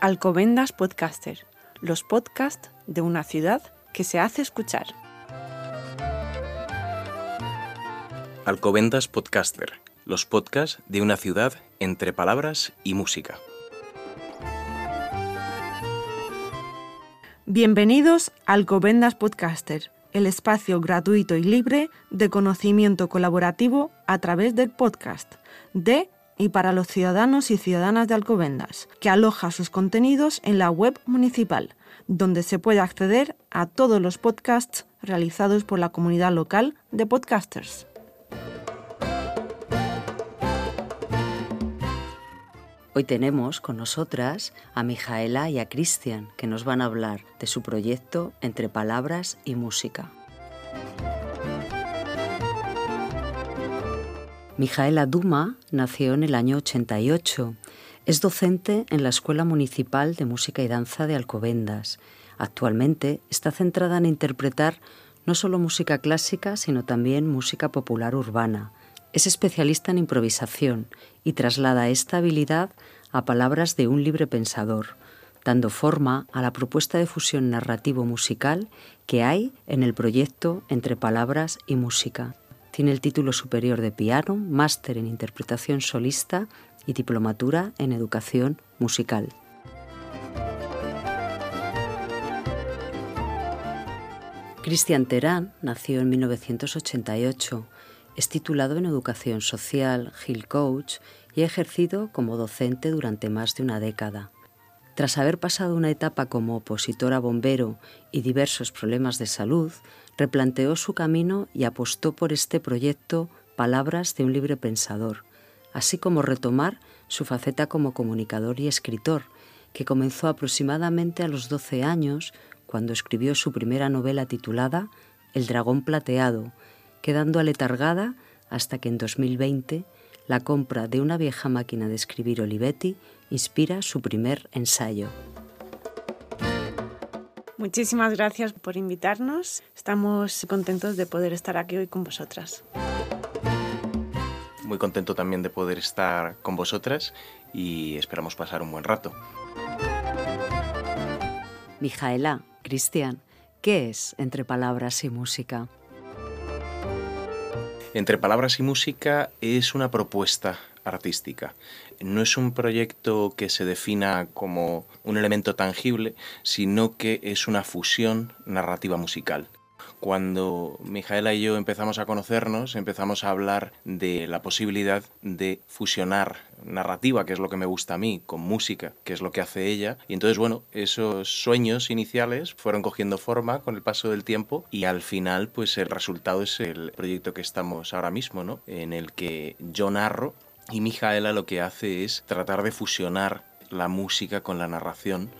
Alcobendas Podcaster, los podcasts de una ciudad que se hace escuchar. Alcobendas Podcaster, los podcasts de una ciudad entre palabras y música. Bienvenidos a Alcobendas Podcaster, el espacio gratuito y libre de conocimiento colaborativo a través del podcast de y para los ciudadanos y ciudadanas de Alcobendas, que aloja sus contenidos en la web municipal, donde se puede acceder a todos los podcasts realizados por la comunidad local de podcasters. Hoy tenemos con nosotras a Mijaela y a Cristian, que nos van a hablar de su proyecto Entre Palabras y Música. Mijaela Duma nació en el año 88. Es docente en la Escuela Municipal de Música y Danza de Alcobendas. Actualmente está centrada en interpretar no solo música clásica, sino también música popular urbana. Es especialista en improvisación y traslada esta habilidad a palabras de un libre pensador, dando forma a la propuesta de fusión narrativo musical que hay en el proyecto Entre Palabras y Música. Tiene el título superior de piano, máster en interpretación solista y diplomatura en educación musical. Cristian Terán nació en 1988. Es titulado en Educación Social, Hill Coach y ha ejercido como docente durante más de una década. Tras haber pasado una etapa como opositora bombero y diversos problemas de salud, replanteó su camino y apostó por este proyecto Palabras de un libre pensador, así como retomar su faceta como comunicador y escritor, que comenzó aproximadamente a los 12 años cuando escribió su primera novela titulada El dragón plateado, quedando aletargada hasta que en 2020 la compra de una vieja máquina de escribir Olivetti inspira su primer ensayo. Muchísimas gracias por invitarnos. Estamos contentos de poder estar aquí hoy con vosotras. Muy contento también de poder estar con vosotras y esperamos pasar un buen rato. Mijaela, Cristian, ¿qué es Entre Palabras y Música? Entre Palabras y Música es una propuesta artística. No es un proyecto que se defina como un elemento tangible, sino que es una fusión narrativa musical. Cuando Mijaela y yo empezamos a conocernos, empezamos a hablar de la posibilidad de fusionar narrativa, que es lo que me gusta a mí, con música, que es lo que hace ella. Y entonces, bueno, esos sueños iniciales fueron cogiendo forma con el paso del tiempo y al final, pues el resultado es el proyecto que estamos ahora mismo, ¿no? En el que yo narro y Mijaela lo que hace es tratar de fusionar la música con la narración.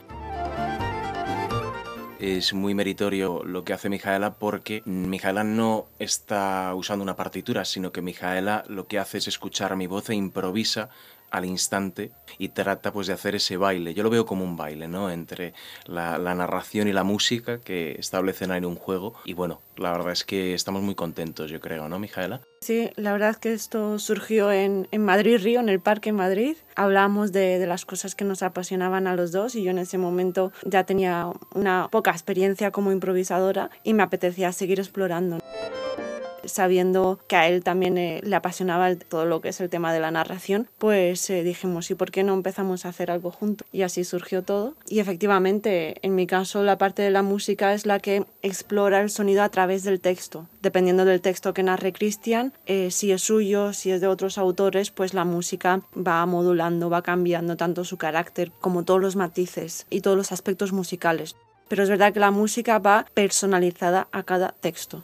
Es muy meritorio lo que hace Mijaela porque Mijaela no está usando una partitura, sino que Mijaela lo que hace es escuchar mi voz e improvisa al instante y trata pues de hacer ese baile. Yo lo veo como un baile, ¿no? Entre la, narración y la música que establecen en un juego. Y bueno, la verdad es que estamos muy contentos, yo creo, ¿no, Mijaela? Sí, la verdad es que esto surgió en, en Madrid Río, en el Parque Madrid. Hablamos de, las cosas que nos apasionaban a los dos y yo en ese momento ya tenía una poca experiencia como improvisadora y me apetecía seguir explorando sabiendo que a él también eh, le apasionaba todo lo que es el tema de la narración, pues eh, dijimos, ¿y por qué no empezamos a hacer algo juntos? Y así surgió todo. Y efectivamente, en mi caso, la parte de la música es la que explora el sonido a través del texto. Dependiendo del texto que narre Cristian, eh, si es suyo, si es de otros autores, pues la música va modulando, va cambiando tanto su carácter como todos los matices y todos los aspectos musicales. Pero es verdad que la música va personalizada a cada texto.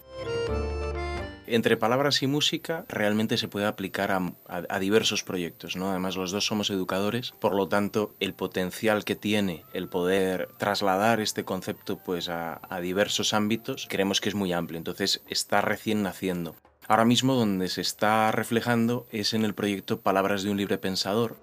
Entre palabras y música realmente se puede aplicar a, diversos proyectos, ¿no? Además los dos somos educadores, por lo tanto el potencial que tiene el poder trasladar este concepto pues a, a diversos ámbitos creemos que es muy amplio, entonces está recién naciendo. Ahora mismo donde se está reflejando es en el proyecto Palabras de un libre pensador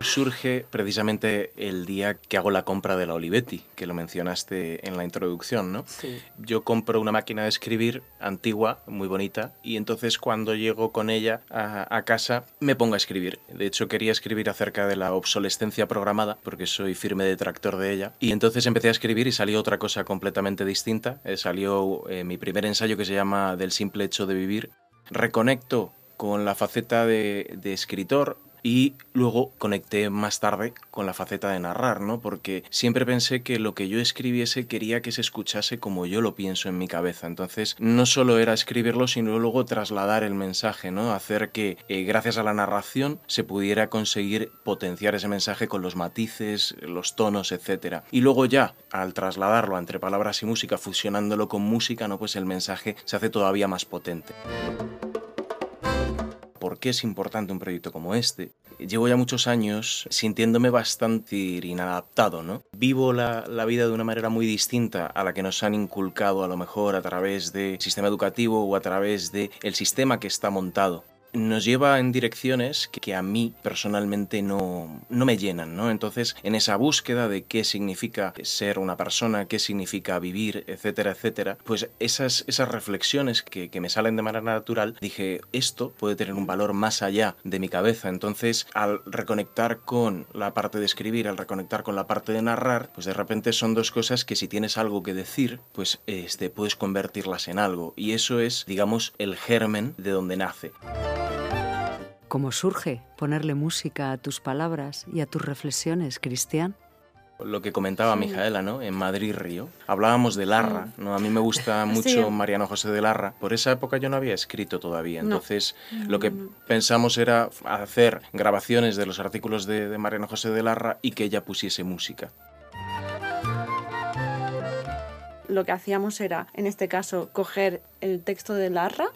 Surge precisamente el día que hago la compra de la Olivetti, que lo mencionaste en la introducción, ¿no? Sí. Yo compro una máquina de escribir antigua, muy bonita, y entonces cuando llego con ella a, a casa me pongo a escribir. De hecho quería escribir acerca de la obsolescencia programada, porque soy firme detractor de ella, y entonces empecé a escribir y salió otra cosa completamente distinta. Eh, salió eh, mi primer ensayo que se llama Del simple hecho de vivir. Reconecto con la faceta de, de escritor, y luego conecté más tarde con la faceta de narrar, ¿no? Porque siempre pensé que lo que yo escribiese quería que se escuchase como yo lo pienso en mi cabeza. Entonces, no solo era escribirlo, sino luego trasladar el mensaje, ¿no? Hacer que, eh, gracias a la narración, se pudiera conseguir potenciar ese mensaje con los matices, los tonos, etc. Y luego ya, al trasladarlo entre palabras y música, fusionándolo con música, ¿no? Pues el mensaje se hace todavía más potente qué es importante un proyecto como este. Llevo ya muchos años sintiéndome bastante inadaptado, ¿no? Vivo la, vida de una manera muy distinta a la que nos han inculcado a lo mejor a través del sistema educativo o a través del el sistema que está montado nos lleva en direcciones que, a mí personalmente no, no, me llenan, ¿no? Entonces, en esa búsqueda de qué significa ser una persona, qué significa vivir, etcétera, etcétera, pues esas, esas reflexiones que, que me salen de manera natural, dije, esto puede tener un valor más allá de mi cabeza. Entonces, al reconectar con la parte de escribir, al reconectar con la parte de narrar, pues de repente son dos cosas que si tienes algo que decir, pues este, puedes convertirlas en algo. Y eso es, digamos, el germen de donde nace. ¿Cómo surge ponerle música a tus palabras y a tus reflexiones, Cristian? Lo que comentaba sí. Mijaela, ¿no? En Madrid Río. Hablábamos de Larra, ¿no? A mí me gusta mucho sí. Mariano José de Larra. Por esa época yo no había escrito todavía. Entonces, no. lo que pensamos era hacer grabaciones de los artículos de, de Mariano José de Larra y que ella pusiese música. Lo que hacíamos era, en este caso, coger el texto de Larra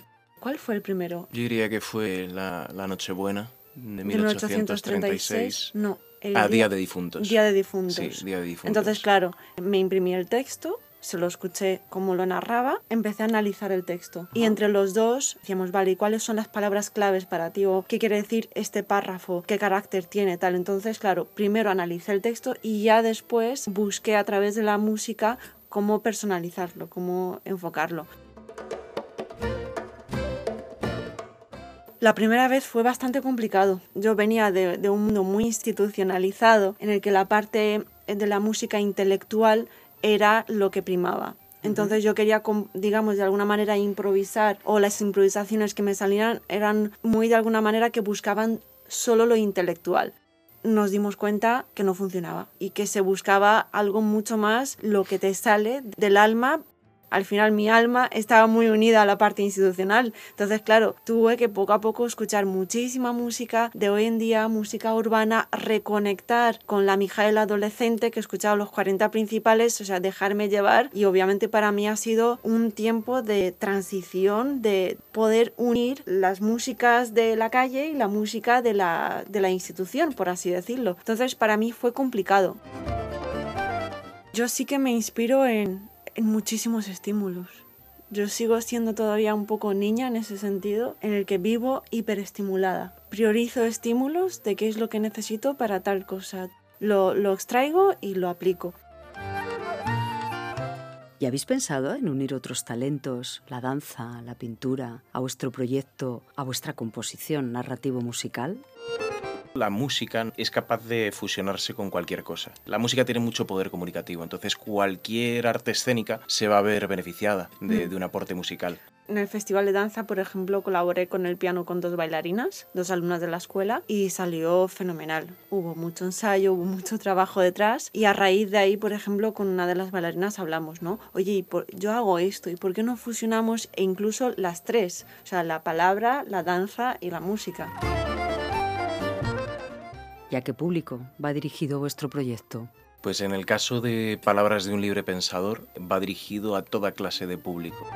¿Cuál fue el primero? Yo diría que fue la, la Nochebuena de 1836. No. El ah, día, día, de Difuntos. Día de Difuntos. Sí, Día de Difuntos. Entonces, claro, me imprimí el texto, se lo escuché como lo narraba, empecé a analizar el texto. Y entre los dos decíamos, vale, ¿y cuáles son las palabras claves para ti? ¿O qué quiere decir este párrafo? ¿Qué carácter tiene? Tal. Entonces, claro, primero analicé el texto y ya después busqué a través de la música cómo personalizarlo, cómo enfocarlo. La primera vez fue bastante complicado. Yo venía de, de, un mundo muy institucionalizado en el que la parte de la música intelectual era lo que primaba. Entonces yo quería, digamos, de alguna manera improvisar o las improvisaciones que me salían eran muy de alguna manera que buscaban solo lo intelectual. Nos dimos cuenta que no funcionaba y que se buscaba algo mucho más lo que te sale del alma al final mi alma estaba muy unida a la parte institucional. Entonces, claro, tuve que poco a poco escuchar muchísima música de hoy en día, música urbana, reconectar con la Mijael adolescente que escuchaba los 40 principales, o sea, dejarme llevar. Y obviamente para mí ha sido un tiempo de transición, de poder unir las músicas de la calle y la música de la, de la institución, por así decirlo. Entonces, para mí fue complicado. Yo sí que me inspiro en, en muchísimos estímulos. Yo sigo siendo todavía un poco niña en ese sentido, en el que vivo hiperestimulada. Priorizo estímulos de qué es lo que necesito para tal cosa. Lo, lo extraigo y lo aplico. ¿Y habéis pensado en unir otros talentos, la danza, la pintura, a vuestro proyecto, a vuestra composición narrativo-musical? La música es capaz de fusionarse con cualquier cosa. La música tiene mucho poder comunicativo, entonces cualquier arte escénica se va a ver beneficiada de, de un aporte musical. En el festival de danza, por ejemplo, colaboré con el piano con dos bailarinas, dos alumnas de la escuela, y salió fenomenal. Hubo mucho ensayo, hubo mucho trabajo detrás, y a raíz de ahí, por ejemplo, con una de las bailarinas hablamos, ¿no? Oye, por, yo hago esto, ¿y por qué no fusionamos e incluso las tres? O sea, la palabra, la danza y la música. ¿Y a qué público va dirigido vuestro proyecto? Pues en el caso de Palabras de un libre pensador, va dirigido a toda clase de público.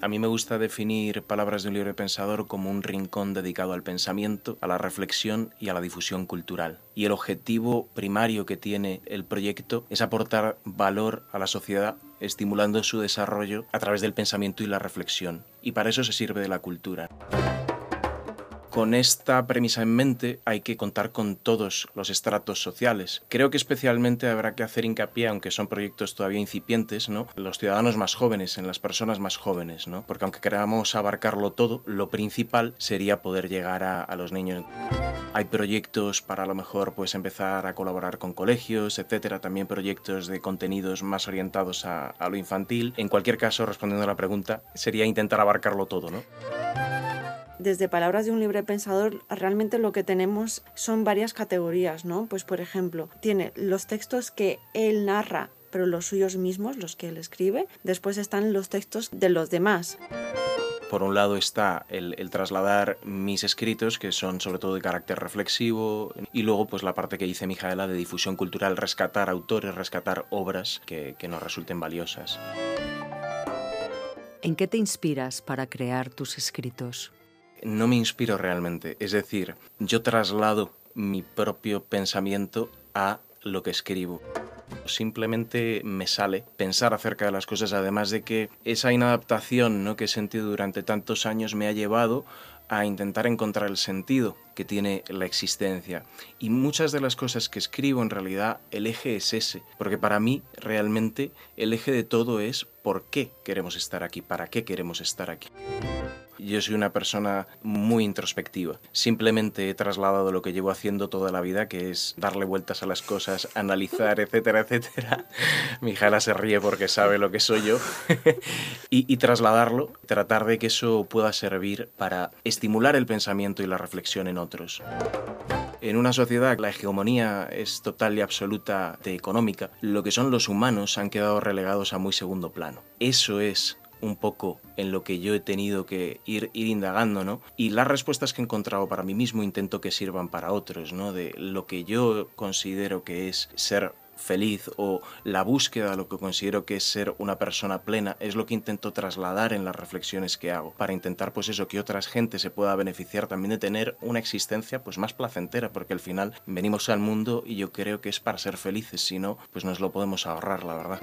A mí me gusta definir Palabras de un libre pensador como un rincón dedicado al pensamiento, a la reflexión y a la difusión cultural. Y el objetivo primario que tiene el proyecto es aportar valor a la sociedad, estimulando su desarrollo a través del pensamiento y la reflexión. Y para eso se sirve de la cultura. Con esta premisa en mente hay que contar con todos los estratos sociales. Creo que especialmente habrá que hacer hincapié, aunque son proyectos todavía incipientes, ¿no? los ciudadanos más jóvenes, en las personas más jóvenes, porque aunque queramos abarcarlo todo, lo principal sería poder llegar a, a los niños. Hay proyectos para a lo mejor pues empezar a colaborar con colegios, etcétera, también proyectos de contenidos más orientados a, a lo infantil. En cualquier caso, respondiendo a la pregunta, sería intentar abarcarlo todo, ¿no? Desde Palabras de un libre pensador, realmente lo que tenemos son varias categorías, ¿no? Pues por ejemplo, tiene los textos que él narra, pero los suyos mismos, los que él escribe. Después están los textos de los demás. Por un lado está el, el, trasladar mis escritos, que son sobre todo de carácter reflexivo, y luego pues la parte que dice Mijaela de difusión cultural, rescatar autores, rescatar obras que, que nos resulten valiosas. ¿En qué te inspiras para crear tus escritos? No me inspiro realmente. Es decir, yo traslado mi propio pensamiento a lo que escribo. Simplemente me sale pensar acerca de las cosas, además de que esa inadaptación ¿no? que he sentido durante tantos años me ha llevado a intentar encontrar el sentido que tiene la existencia. Y muchas de las cosas que escribo en realidad el eje es ese, porque para mí realmente el eje de todo es por qué queremos estar aquí, para qué queremos estar aquí. Yo soy una persona muy introspectiva. Simplemente he trasladado lo que llevo haciendo toda la vida, que es darle vueltas a las cosas, analizar, etcétera, etcétera. Mi jala se ríe porque sabe lo que soy yo. y, y trasladarlo, tratar de que eso pueda servir para estimular el pensamiento y la reflexión en otros. En una sociedad la hegemonía es total y absoluta de económica, lo que son los humanos han quedado relegados a muy segundo plano. Eso es un poco en lo que yo he tenido que ir, ir indagando, ¿no? Y las respuestas que he encontrado para mí mismo intento que sirvan para otros, ¿no? De lo que yo considero que es ser feliz o la búsqueda de lo que considero que es ser una persona plena es lo que intento trasladar en las reflexiones que hago para intentar pues eso que otras gente se pueda beneficiar también de tener una existencia pues más placentera porque al final venimos al mundo y yo creo que es para ser felices si no pues nos lo podemos ahorrar la verdad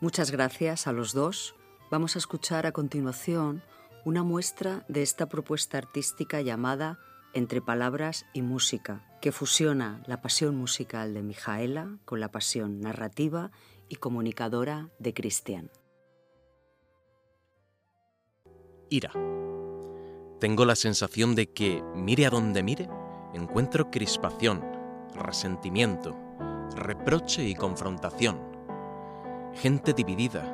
Muchas gracias a los dos. Vamos a escuchar a continuación una muestra de esta propuesta artística llamada Entre Palabras y Música, que fusiona la pasión musical de Mijaela con la pasión narrativa y comunicadora de Cristian. Ira. Tengo la sensación de que, mire a donde mire, encuentro crispación, resentimiento, reproche y confrontación gente dividida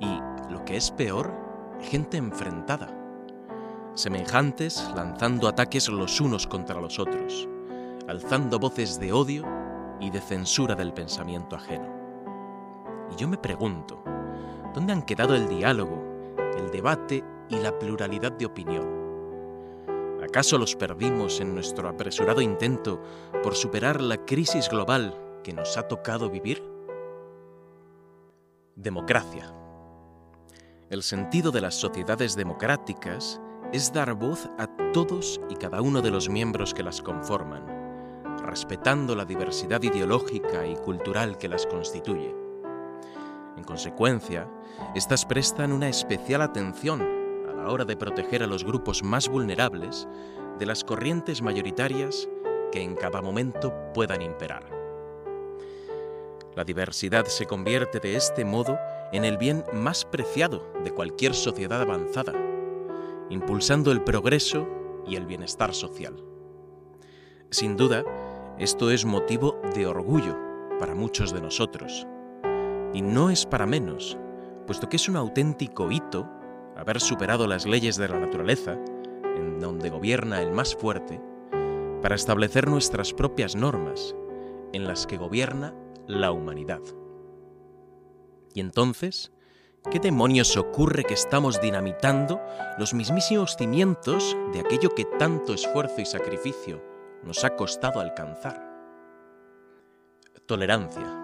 y, lo que es peor, gente enfrentada, semejantes lanzando ataques los unos contra los otros, alzando voces de odio y de censura del pensamiento ajeno. Y yo me pregunto, ¿dónde han quedado el diálogo, el debate y la pluralidad de opinión? ¿Acaso los perdimos en nuestro apresurado intento por superar la crisis global que nos ha tocado vivir? Democracia. El sentido de las sociedades democráticas es dar voz a todos y cada uno de los miembros que las conforman, respetando la diversidad ideológica y cultural que las constituye. En consecuencia, estas prestan una especial atención a la hora de proteger a los grupos más vulnerables de las corrientes mayoritarias que en cada momento puedan imperar. La diversidad se convierte de este modo en el bien más preciado de cualquier sociedad avanzada, impulsando el progreso y el bienestar social. Sin duda, esto es motivo de orgullo para muchos de nosotros. Y no es para menos, puesto que es un auténtico hito haber superado las leyes de la naturaleza, en donde gobierna el más fuerte, para establecer nuestras propias normas, en las que gobierna la humanidad. Y entonces, ¿qué demonios ocurre que estamos dinamitando los mismísimos cimientos de aquello que tanto esfuerzo y sacrificio nos ha costado alcanzar? Tolerancia.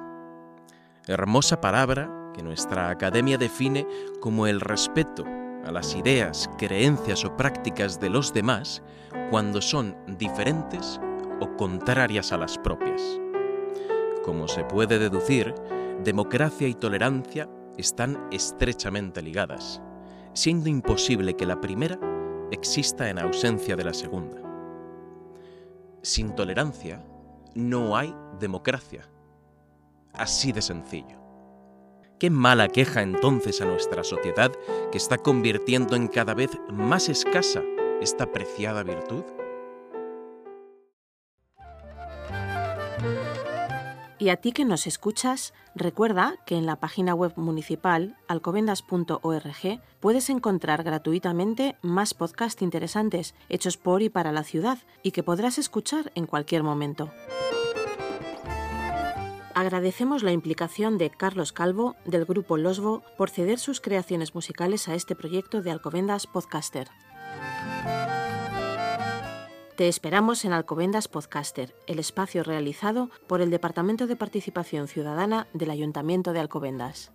Hermosa palabra que nuestra academia define como el respeto a las ideas, creencias o prácticas de los demás cuando son diferentes o contrarias a las propias. Como se puede deducir, democracia y tolerancia están estrechamente ligadas, siendo imposible que la primera exista en ausencia de la segunda. Sin tolerancia no hay democracia. Así de sencillo. Qué mala queja entonces a nuestra sociedad que está convirtiendo en cada vez más escasa esta preciada virtud. Y a ti que nos escuchas, recuerda que en la página web municipal alcobendas.org puedes encontrar gratuitamente más podcasts interesantes hechos por y para la ciudad y que podrás escuchar en cualquier momento. Agradecemos la implicación de Carlos Calvo, del grupo Losbo, por ceder sus creaciones musicales a este proyecto de Alcobendas Podcaster. Te esperamos en Alcobendas Podcaster, el espacio realizado por el Departamento de Participación Ciudadana del Ayuntamiento de Alcobendas.